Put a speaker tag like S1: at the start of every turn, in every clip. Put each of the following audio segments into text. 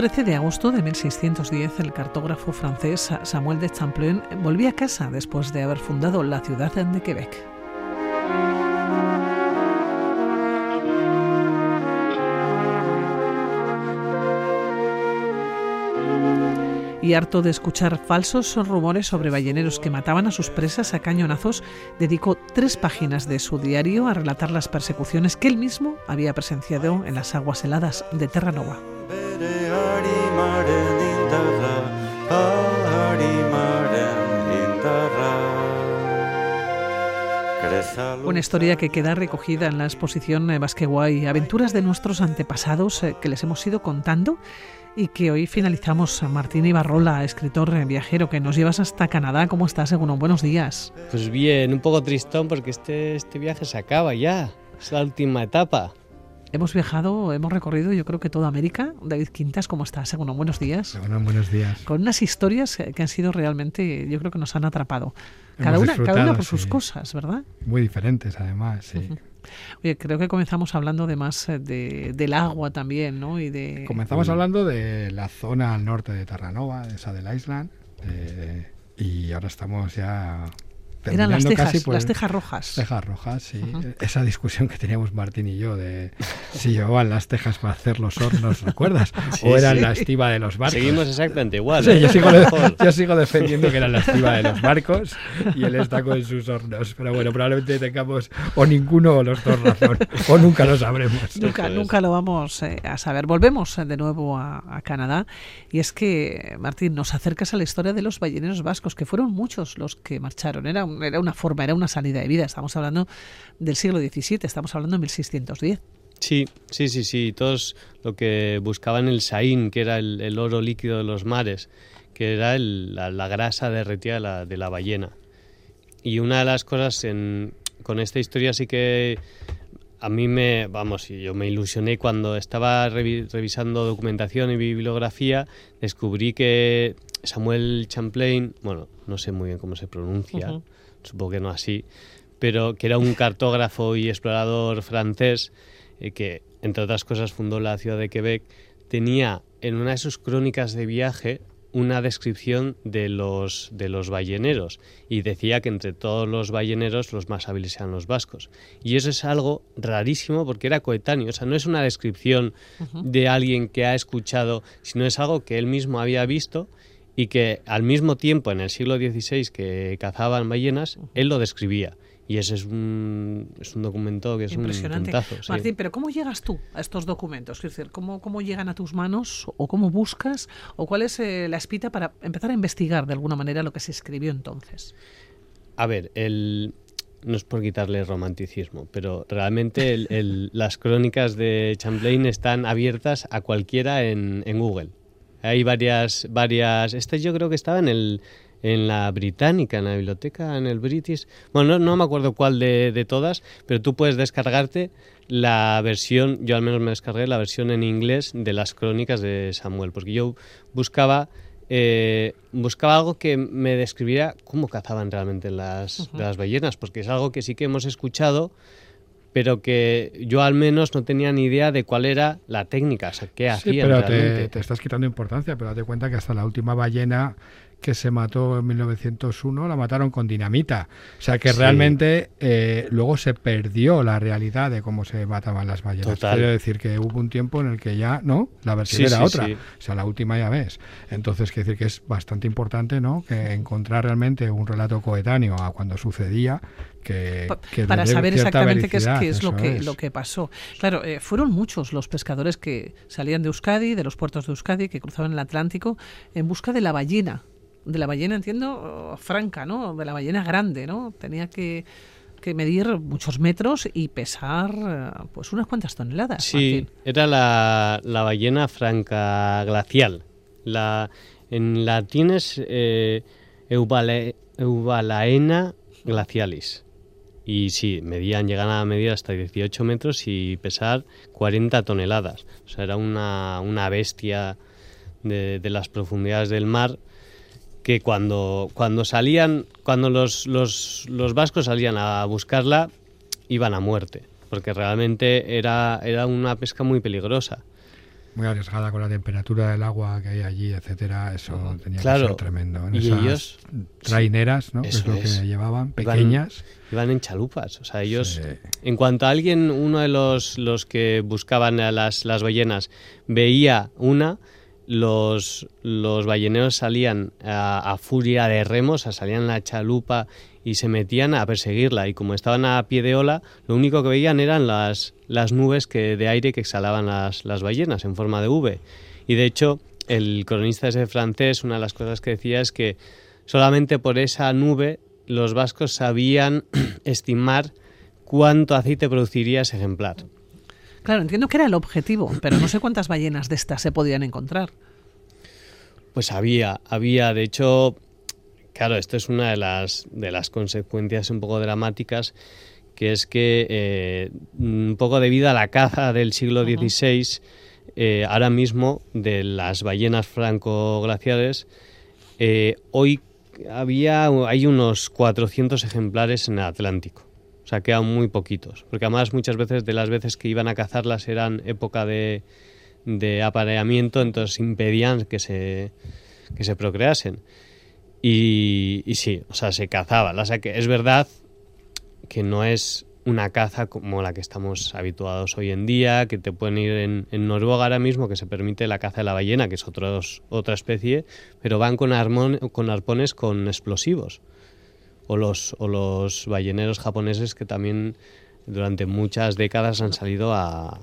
S1: Un 13 de agosto de 1610, el cartógrafo francés Samuel de Champlain volvía a casa después de haber fundado la ciudad de Quebec. y harto de escuchar falsos rumores sobre balleneros que mataban a sus presas a cañonazos, dedicó tres páginas de su diario a relatar las persecuciones que él mismo había presenciado en las aguas heladas de Terranova. Una historia que queda recogida en la exposición Basqueguay, aventuras de nuestros antepasados eh, que les hemos ido contando y que hoy finalizamos. Martín Ibarrola, escritor viajero, que nos llevas hasta Canadá. ¿Cómo estás, según Buenos días.
S2: Pues bien, un poco tristón porque este, este viaje se acaba ya. Es la última etapa.
S1: Hemos viajado, hemos recorrido yo creo que toda América. David Quintas, ¿cómo estás? Según buenos días.
S3: Bueno, buenos días.
S1: Con unas historias que han sido realmente, yo creo que nos han atrapado. Cada una, cada una por sus cosas, ¿verdad?
S3: Muy diferentes además, sí.
S1: Oye, creo que comenzamos hablando de más eh, de, del agua también, ¿no? Y de...
S3: Comenzamos hablando de la zona al norte de Terranova, de Saddle Island, eh, y ahora estamos ya
S1: eran las tejas, las pues, tejas rojas.
S3: Tejas rojas, sí. Esa discusión que teníamos Martín y yo de si llevaban las tejas para hacer los hornos, ¿recuerdas? o eran la estiva de los barcos.
S2: Seguimos exactamente igual.
S3: ¿eh? yo, sigo defendiendo que eran la estiva de los barcos y él está con sus hornos. Pero bueno, probablemente tengamos o ninguno o los dos razón. O nunca lo sabremos.
S1: Nunca, nunca lo vamos eh, a saber. Volvemos eh, de nuevo a, a Canadá. Y es que, Martín, nos acercas a la historia de los balleneros vascos, que fueron muchos los que marcharon. Era era una forma, era una salida de vida. Estamos hablando del siglo XVII, estamos hablando de 1610.
S2: Sí, sí, sí, sí. Todos lo que buscaban el saín, que era el, oro líquido de los mares, que era la, grasa derretida de la, de la, ballena. Y una de las cosas con esta historia sí que a mí me, vamos, yo me ilusioné cuando estaba revisando documentación y bibliografía, descubrí que Samuel Champlain, bueno, no sé muy bien cómo se pronuncia, supongo que no así, pero que era un cartógrafo y explorador francés eh, que, entre otras cosas, fundó la ciudad de Quebec, tenía en una de sus crónicas de viaje una descripción de los, de los balleneros y decía que entre todos los balleneros los más hábiles eran los vascos. Y eso es algo rarísimo porque era coetáneo, o sea, no es una descripción de alguien que ha escuchado, sino es algo que él mismo había visto y que al mismo tiempo en el siglo XVI que cazaban ballenas, él lo describía. Y ese es un, es un documento que es un puntazo.
S1: Martín, pero ¿cómo llegas tú a estos documentos? Es decir, ¿cómo, ¿cómo llegan a tus manos o cómo buscas o cuál es eh, la espita para empezar a investigar de alguna manera lo que se escribió entonces?
S2: A ver, el, no es por quitarle romanticismo, pero realmente las crónicas de Champlain están abiertas a cualquiera en, en Google. Hay varias, varias. Este yo creo que estaba en el en la británica, en la biblioteca, en el British. Bueno, no, me acuerdo cuál de, de, todas, pero tú puedes descargarte la versión, yo al menos me descargué la versión en inglés de las crónicas de Samuel, porque yo buscaba eh, buscaba algo que me describiera cómo cazaban realmente las, las ballenas, porque es algo que sí que hemos escuchado, pero que yo al menos no tenía ni idea de cuál era la técnica, o sea, qué hacían.
S3: pero te, te, estás quitando importancia, pero date cuenta que hasta la última ballena que se mató en 1901 la mataron con dinamita. O sea que realmente eh, luego se perdió la realidad de cómo se mataban las ballenas. Quiero decir que hubo un tiempo en el que ya, ¿no? La versión era otra. O sea, la última ya ves. Entonces, quiero decir que es bastante importante, ¿no? Que encontrar realmente un relato coetáneo a cuando sucedía que,
S1: para saber exactamente qué es, qué es lo que lo que pasó. Claro, eh, fueron muchos los pescadores que salían de Euskadi, de los puertos de Euskadi, que cruzaban el Atlántico en busca de la ballena de la ballena, entiendo, franca, ¿no? De la ballena grande, ¿no? Tenía que, medir muchos metros y pesar pues unas cuantas toneladas.
S2: Sí, era la, ballena franca glacial. La, en latín es eh, Eubalaena glacialis. Y sí, medían, llegan a medir hasta 18 metros y pesar 40 toneladas. O sea, era una, una bestia de, de las profundidades del mar que cuando, cuando salían, cuando los, los, los, vascos salían a buscarla, iban a muerte, porque realmente era, era una pesca muy peligrosa.
S3: Muy arriesgada con la temperatura del agua que hay allí, etcétera. Eso tenía que ser tremendo. En y esas ellos traineras, ¿no? que es lo que llevaban, pequeñas.
S2: Iban, en chalupas. O sea, ellos, en cuanto a alguien, uno de los, los que buscaban a las, las ballenas, veía una, los, los balleneros salían a, furia de remos, o salían la chalupa y se metían a perseguirla. Y como estaban a pie de ola, lo único que veían eran las, las nubes que, de aire que exhalaban las, las ballenas en forma de V. Y de hecho, el cronista ese francés, una de las cosas que decía es que solamente por esa nube los vascos sabían estimar cuánto aceite produciría ese ejemplar.
S1: Claro, entiendo que era el objetivo, pero no sé cuántas ballenas de estas se podían encontrar.
S2: Pues había, había, de hecho, claro, esto es una de las, de las consecuencias un poco dramáticas, que es que eh, un poco debido a la caza del siglo XVI, eh, ahora mismo de las ballenas franco-glaciares, eh, hoy había, hay unos 400 ejemplares en el Atlántico sea, quedan muy poquitos. Porque además muchas veces de las veces que iban a cazarlas eran época de, apareamiento, entonces impedían que se, que se procreasen. Y, sí, o sea, se cazaban. O sea, es verdad que no es una caza como la que estamos habituados hoy en día, que te pueden ir en, Noruega ahora mismo, que se permite la caza de la ballena, que es otra especie, pero van con, con arpones con explosivos o los, o los balleneros japoneses que también durante muchas décadas han salido a...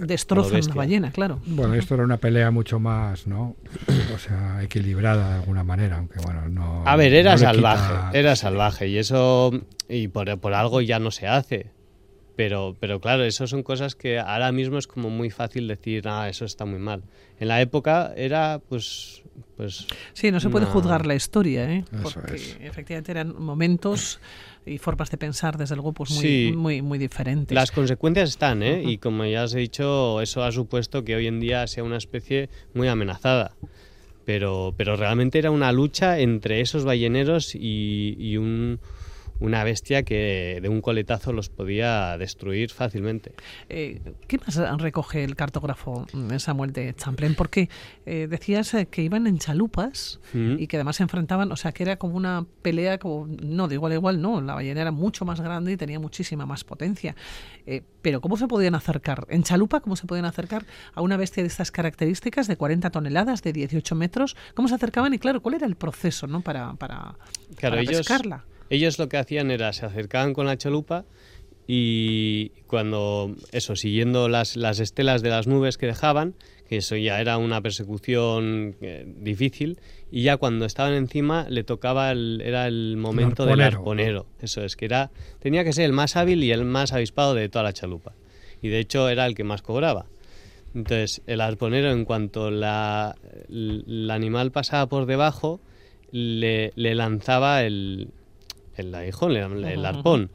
S1: Destrozan la ballena, claro.
S3: Bueno, esto era una pelea mucho más, ¿no? O sea, equilibrada de alguna manera, aunque bueno, no...
S2: A ver, era salvaje, era salvaje y eso, y por, por algo ya no se hace. Pero, pero claro, eso son cosas que ahora mismo es como muy fácil decir, ah, eso está muy mal. En la época era, pues, pues...
S1: Sí, no se puede juzgar la historia, ¿eh? porque efectivamente eran momentos y formas de pensar, desde luego, pues muy, muy, muy diferentes.
S2: Las consecuencias están, ¿eh? Y como ya os he dicho, eso ha supuesto que hoy en día sea una especie muy amenazada. Pero, pero realmente era una lucha entre esos balleneros y un una bestia que de un coletazo los podía destruir fácilmente.
S1: Eh, ¿Qué más recoge el cartógrafo mm, Samuel de Champlain? Porque eh, decías eh, que iban en chalupas y que además se enfrentaban, o sea, que era como una pelea, como no, de igual a igual, no, la ballena era mucho más grande y tenía muchísima más potencia. pero ¿cómo se podían acercar? ¿En chalupa cómo se podían acercar a una bestia de estas características, de 40 toneladas, de 18 metros? ¿Cómo se acercaban? Y claro, ¿cuál era el proceso ¿no? para, para,
S2: claro, pescarla? Ellos lo que hacían era, se acercaban con la chalupa y cuando, eso, siguiendo las, las estelas de las nubes que dejaban, que eso ya era una persecución eh, difícil, y ya cuando estaban encima le tocaba, el, era el momento del arponero. Eso es, que era, tenía que ser el más hábil y el más avispado de toda la chalupa. Y de hecho era el que más cobraba. Entonces, el arponero, en cuanto la, el, animal pasaba por debajo, le lanzaba el, el aguijón, el, arpón.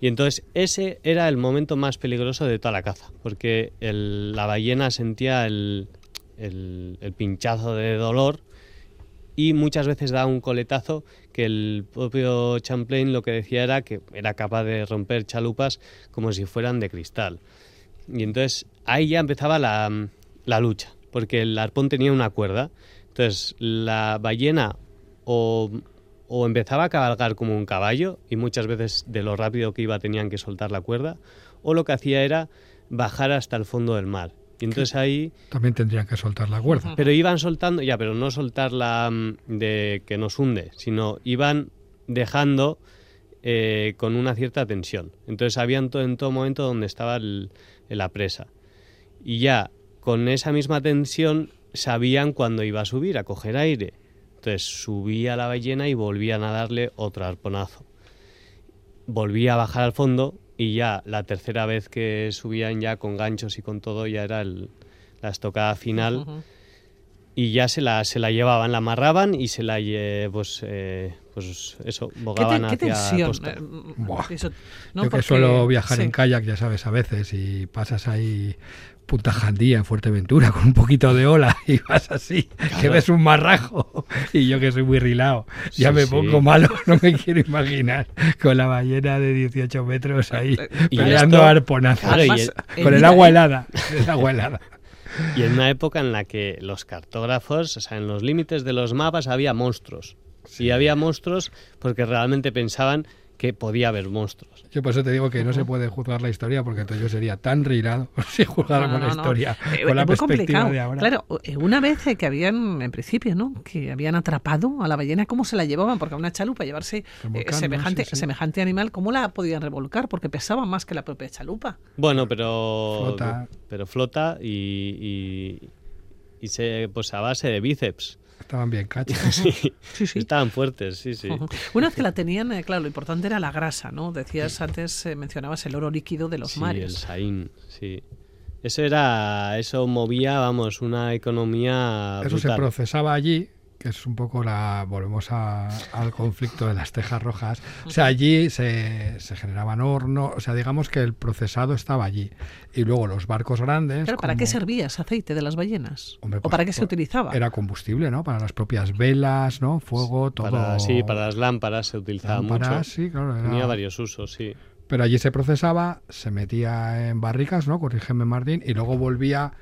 S2: Y entonces ese era el momento más peligroso de toda la caza, porque la ballena sentía el, pinchazo de dolor y muchas veces daba un coletazo que el propio Champlain lo que decía era que era capaz de romper chalupas como si fueran de cristal. Y entonces ahí ya empezaba la, la lucha, porque el arpón tenía una cuerda. Entonces la ballena o o empezaba a cabalgar como un caballo y muchas veces de lo rápido que iba tenían que soltar la cuerda, o lo que hacía era bajar hasta el fondo del mar. Y entonces ahí...
S3: También tendrían que soltar la cuerda.
S2: Pero iban soltando, ya, pero no soltarla mm, de que nos hunde, sino iban dejando eh, con una cierta tensión. Entonces sabían todo, en todo momento dónde estaba la presa. Y ya con esa misma tensión sabían cuándo iba a subir, a coger aire. Entonces subía la ballena y volvían a darle otro arponazo. Volvía a bajar al fondo y ya la tercera vez que subían ya con ganchos y con todo ya era la estocada final. Y ya se la, se la llevaban, la amarraban y se la pues, eh, pues eso, bogaban hacia la costa.
S3: Eh, Yo que suelo viajar en kayak, ya sabes, a veces, y pasas ahí Punta Jandía, en Fuerteventura, con un poquito de ola y vas así, que ves un marrajo. Y yo que soy muy rilado, ya me pongo malo, no me quiero imaginar, con la ballena de 18 metros ahí, peleando arponazos, con el agua helada, el agua helada.
S2: Y en una época en la que los cartógrafos, o sea, en los límites de los mapas había monstruos. Y había monstruos porque realmente pensaban que podía haber monstruos.
S3: Yo por eso te digo que no se puede juzgar la historia porque entonces yo sería tan rirado si juzgáramos la historia
S1: eh,
S3: con la
S1: perspectiva de ahora. Claro, eh, una vez que habían, en principio, ¿no? Que habían atrapado a la ballena, ¿cómo se la llevaban? Porque a una chalupa llevarse eh, semejante, semejante animal, ¿cómo la podían revolcar? Porque pesaba más que la propia chalupa.
S2: Bueno, pero flota, pero flota y, y, y se, pues a base de bíceps.
S3: Estaban bien
S2: sí, sí, Estaban fuertes, sí, sí.
S1: Una vez que la tenían, eh, claro, lo importante era la grasa, ¿no? Decías antes, eh, mencionabas el oro líquido de los
S2: sí,
S1: mares.
S2: el saín, sí. Eso era, eso movía, vamos, una economía.
S3: Eso se procesaba allí que es un poco la. Volvemos al conflicto de las tejas rojas. O sea, allí se, se, generaban hornos, o sea, digamos que el procesado estaba allí. Y luego los barcos grandes.
S1: Pero ¿para qué servía ese aceite de las ballenas? ¿O pues, para qué se utilizaba?
S3: Era combustible, ¿no? Para las propias velas, ¿no? Fuego, todo.
S2: sí, para las lámparas se utilizaba mucho.
S3: Sí, claro.
S2: Tenía varios usos, sí.
S3: Pero allí se procesaba, se metía en barricas, ¿no? Corrígeme, Martín, y luego volvía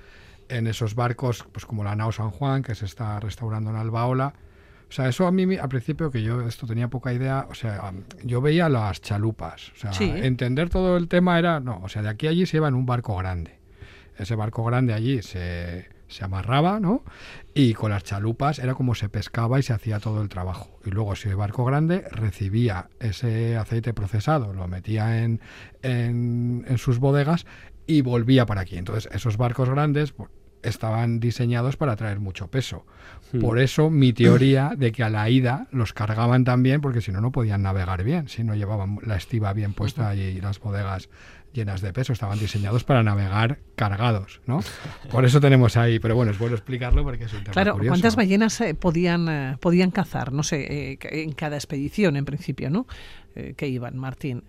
S3: en esos barcos, pues como la Nao San Juan, que se está restaurando en Albaola. O sea, eso a mí al principio, que yo esto tenía poca idea, o sea, yo veía las chalupas. O sea, entender todo el tema era, no, o sea, de aquí a allí se iba en un barco grande. Ese barco grande allí se, se amarraba, ¿no? Y con las chalupas era como se pescaba y se hacía todo el trabajo. Y luego ese barco grande recibía ese aceite procesado, lo metía en, en, en sus bodegas y volvía para aquí. Entonces, esos barcos grandes pues, estaban diseñados para traer mucho peso. Hmm. Por eso mi teoría de que a la ida los cargaban también, porque si no, no podían navegar bien, si no llevaban la estiva bien puesta y las bodegas llenas de peso, estaban diseñados para navegar cargados, ¿no? Por eso tenemos ahí, pero bueno, es bueno explicarlo porque es un tema
S1: Claro, ¿cuántas ballenas eh, podían, eh, podían cazar? No sé, eh, en cada expedición en principio, ¿no? que iban, Martín.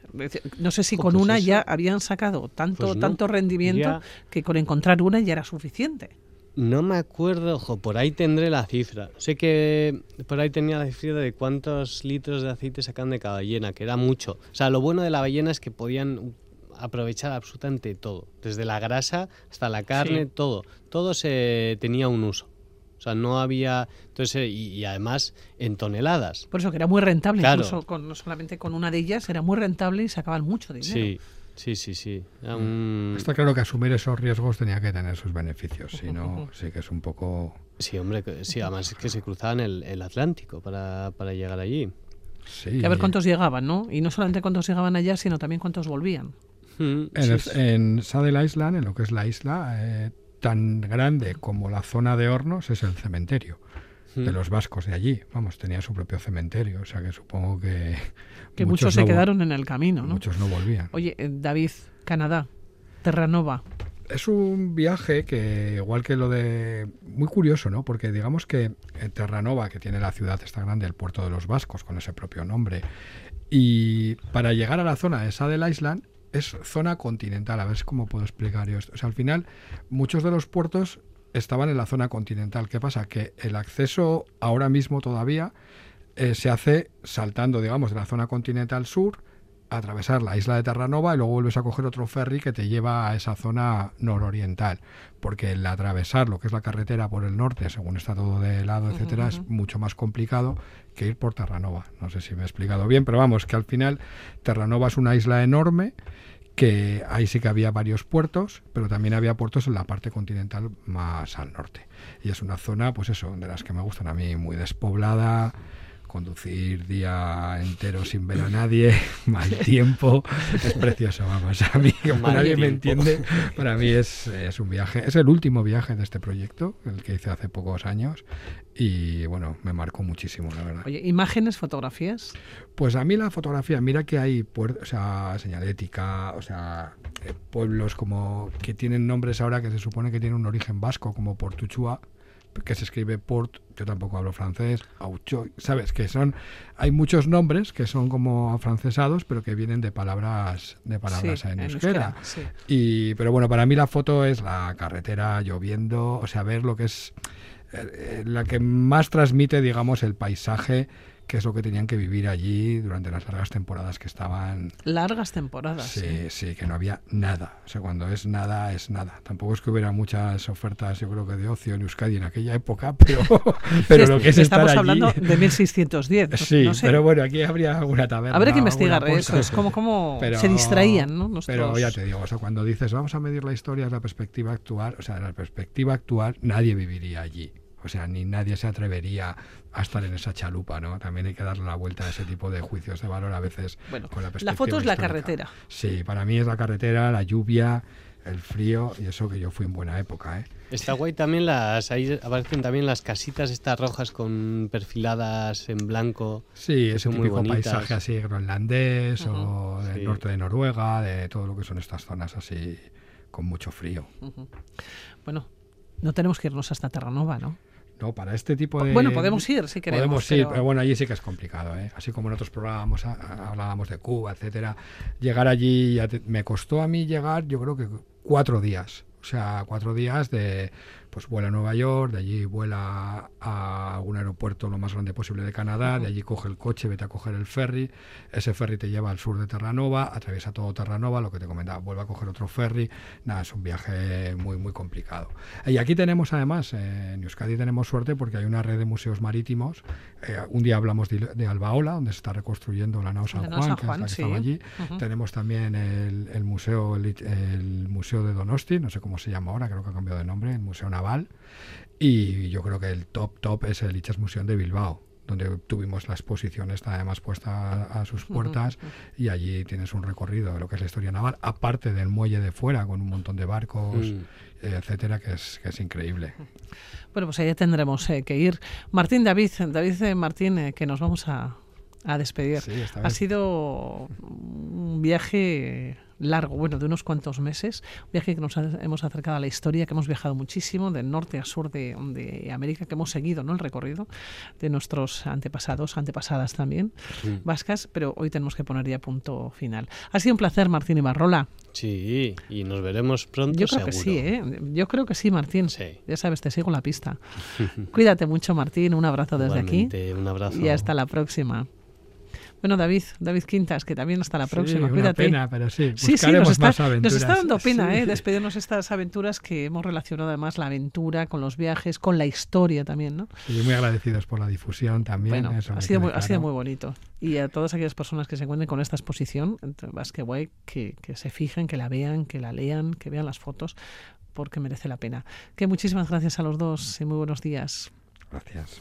S1: No sé si con una ya habían sacado tanto, pues tanto rendimiento que con encontrar una ya era suficiente.
S2: No me acuerdo, ojo, por ahí tendré la cifra. Sé que por ahí tenía la cifra de cuántos litros de aceite sacan de cada ballena, que era mucho. O sea, lo bueno de la ballena es que podían aprovechar absolutamente todo, desde la grasa hasta la carne, todo. Todo se tenía un uso. O sea, no había. Entonces, eh, y, además en toneladas.
S1: Por eso que era muy rentable, incluso con, no solamente con una de ellas, era muy rentable y sacaban mucho dinero.
S2: Sí, sí, sí. sí.
S3: Está claro que asumir esos riesgos tenía que tener sus beneficios, si no, sí que es un poco.
S2: Sí, hombre, sí, además es que se cruzaban el, el Atlántico para, para llegar allí.
S3: Sí.
S1: Y a ver cuántos llegaban, ¿no? Y no solamente cuántos llegaban allá, sino también cuántos volvían.
S3: En, en, Saddle Island, en lo que es la isla, eh, tan grande como la zona de hornos es el cementerio de los vascos de allí. Vamos, tenía su propio cementerio, o sea que supongo que...
S1: Que muchos, se quedaron en el camino, ¿no?
S3: Muchos no volvían.
S1: Oye, eh, David, Canadá, Terranova.
S3: Es un viaje que, igual que lo de... Muy curioso, ¿no? Porque digamos que Terranova, que tiene la ciudad esta grande, el puerto de los vascos, con ese propio nombre, y para llegar a la zona de Saddle Island es zona continental. A ver cómo puedo explicar yo esto. O sea, al final, muchos de los puertos estaban en la zona continental. ¿Qué pasa? Que el acceso ahora mismo todavía eh, se hace saltando, digamos, de la zona continental sur, atravesar la isla de Terranova y luego vuelves a coger otro ferry que te lleva a esa zona nororiental. Porque el atravesar lo que es la carretera por el norte, según está todo de lado, etcétera, es mucho más complicado que ir por Terranova. No sé si me he explicado bien, pero vamos, que al final Terranova es una isla enorme que ahí sí que había varios puertos, pero también había puertos en la parte continental más al norte. Y es una zona, pues eso, de las que me gustan a mí, muy despoblada, conducir día entero sin ver a nadie, mal tiempo, es precioso, vamos. A mí, como nadie me entiende, para mí es, es, un viaje, es el último viaje de este proyecto, el que hice hace pocos años, y bueno, me marcó muchísimo, la verdad.
S1: Oye, ¿imágenes, fotografías?
S3: Pues a mí la fotografía, mira que hay o sea, señalética, o sea, eh, pueblos como que tienen nombres ahora que se supone que tienen un origen vasco, como Portuchua, que se escribe Port, yo tampoco hablo francés, Aucho, ¿sabes? Que son, hay muchos nombres que son como afrancesados, pero que vienen de palabras, de palabras en, euskera. y, pero bueno, para mí la foto es la carretera lloviendo, o sea, ver lo que es eh, la que más transmite, digamos, el paisaje qué es lo que tenían que vivir allí durante las largas temporadas que estaban.
S1: Largas temporadas.
S3: Sí, sí, que no había nada. O sea, cuando es nada, es nada. Tampoco es que hubiera muchas ofertas, yo creo que de ocio en Euskadi en aquella época, pero, pero lo que es
S1: Estamos
S3: estar
S1: hablando de 1610.
S3: Sí, pero bueno, aquí habría una taberna.
S1: Habría que investigar eso, es como, como se distraían, ¿no?
S3: Pero ya te digo, o sea, cuando dices vamos a medir la historia, es la perspectiva actual, o sea, la perspectiva actual, nadie viviría allí. O sea, ni nadie se atrevería a estar en esa chalupa, ¿no? También hay que darle la vuelta a ese tipo de juicios de valor a veces
S1: bueno, con la La foto es la carretera.
S3: Sí, para mí es la carretera, la lluvia, el frío y eso que yo fui en buena época, ¿eh?
S2: Está guay también las ahí aparecen también las casitas estas rojas con perfiladas en blanco.
S3: Sí, ese típico paisaje así groenlandés o del norte de Noruega, de todo lo que son estas zonas así con mucho frío.
S1: Bueno, no tenemos que irnos hasta Terranova, ¿no?
S3: No, para este tipo de...
S1: Bueno, podemos ir si queremos.
S3: Podemos ir, pero, bueno, allí sí que es complicado, ¿eh? Así como en otros programas hablábamos de Cuba, etcétera. Llegar allí, me costó a mí llegar, yo creo que cuatro días. O sea, cuatro días de pues vuela a Nueva York, de allí vuela a un aeropuerto lo más grande posible de Canadá, de allí coge el coche, vete a coger el ferry, ese ferry te lleva al sur de Terranova, atraviesa todo Terranova, lo que te comentaba, vuelve a coger otro ferry, nada, es un viaje muy, muy complicado. Y aquí tenemos además, eh, en Euskadi tenemos suerte porque hay una red de museos marítimos, eh, un día hablamos de, Albaola, donde se está reconstruyendo la nao San Juan, que es la que estaba allí, tenemos también el, museo, el, museo de Donosti, no sé cómo se llama ahora, creo que ha cambiado de nombre, el Museo Naval, y yo creo que el top top es el Ichas Museum de Bilbao, donde tuvimos la exposición está además puesta a, sus puertas y allí tienes un recorrido de lo que es la historia naval, aparte del muelle de fuera con un montón de barcos, mm. etcétera, que es, que es increíble.
S1: Bueno, pues allá tendremos eh, que ir. Martín David, David eh, Martín, eh, que nos vamos a, a despedir. ha sido un viaje largo, bueno, de unos cuantos meses, un viaje que nos hemos acercado a la historia, que hemos viajado muchísimo, del norte a sur de, de América, que hemos seguido ¿no? el recorrido de nuestros antepasados, antepasadas también, vascas, pero hoy tenemos que poner ya punto final. Ha sido un placer, Martín Ibarrola.
S2: Sí, y nos veremos pronto.
S1: Yo creo que sí, ¿eh? Yo creo que sí, Martín. Sí. Ya sabes, te sigo la pista. Cuídate mucho, Martín. Un abrazo desde aquí.
S2: Un abrazo.
S1: Y hasta la próxima. Bueno, David, David Quintas, que también hasta la próxima.
S3: Sí,
S1: Cuídate.
S3: pena, pero sí, sí, sí nos,
S1: está,
S3: más aventuras.
S1: nos está dando pena ¿eh? despedirnos estas aventuras que hemos relacionado además la aventura con los viajes, con la historia también, ¿no?
S3: Y muy agradecidos por la difusión también.
S1: Bueno, ha, sido muy, ha sido muy bonito. Y a todas aquellas personas que se encuentren con esta exposición, más que guay, que, que se fijen, que la vean, que la lean, que vean las fotos, porque merece la pena. Que muchísimas gracias a los dos y muy buenos días.
S3: Gracias.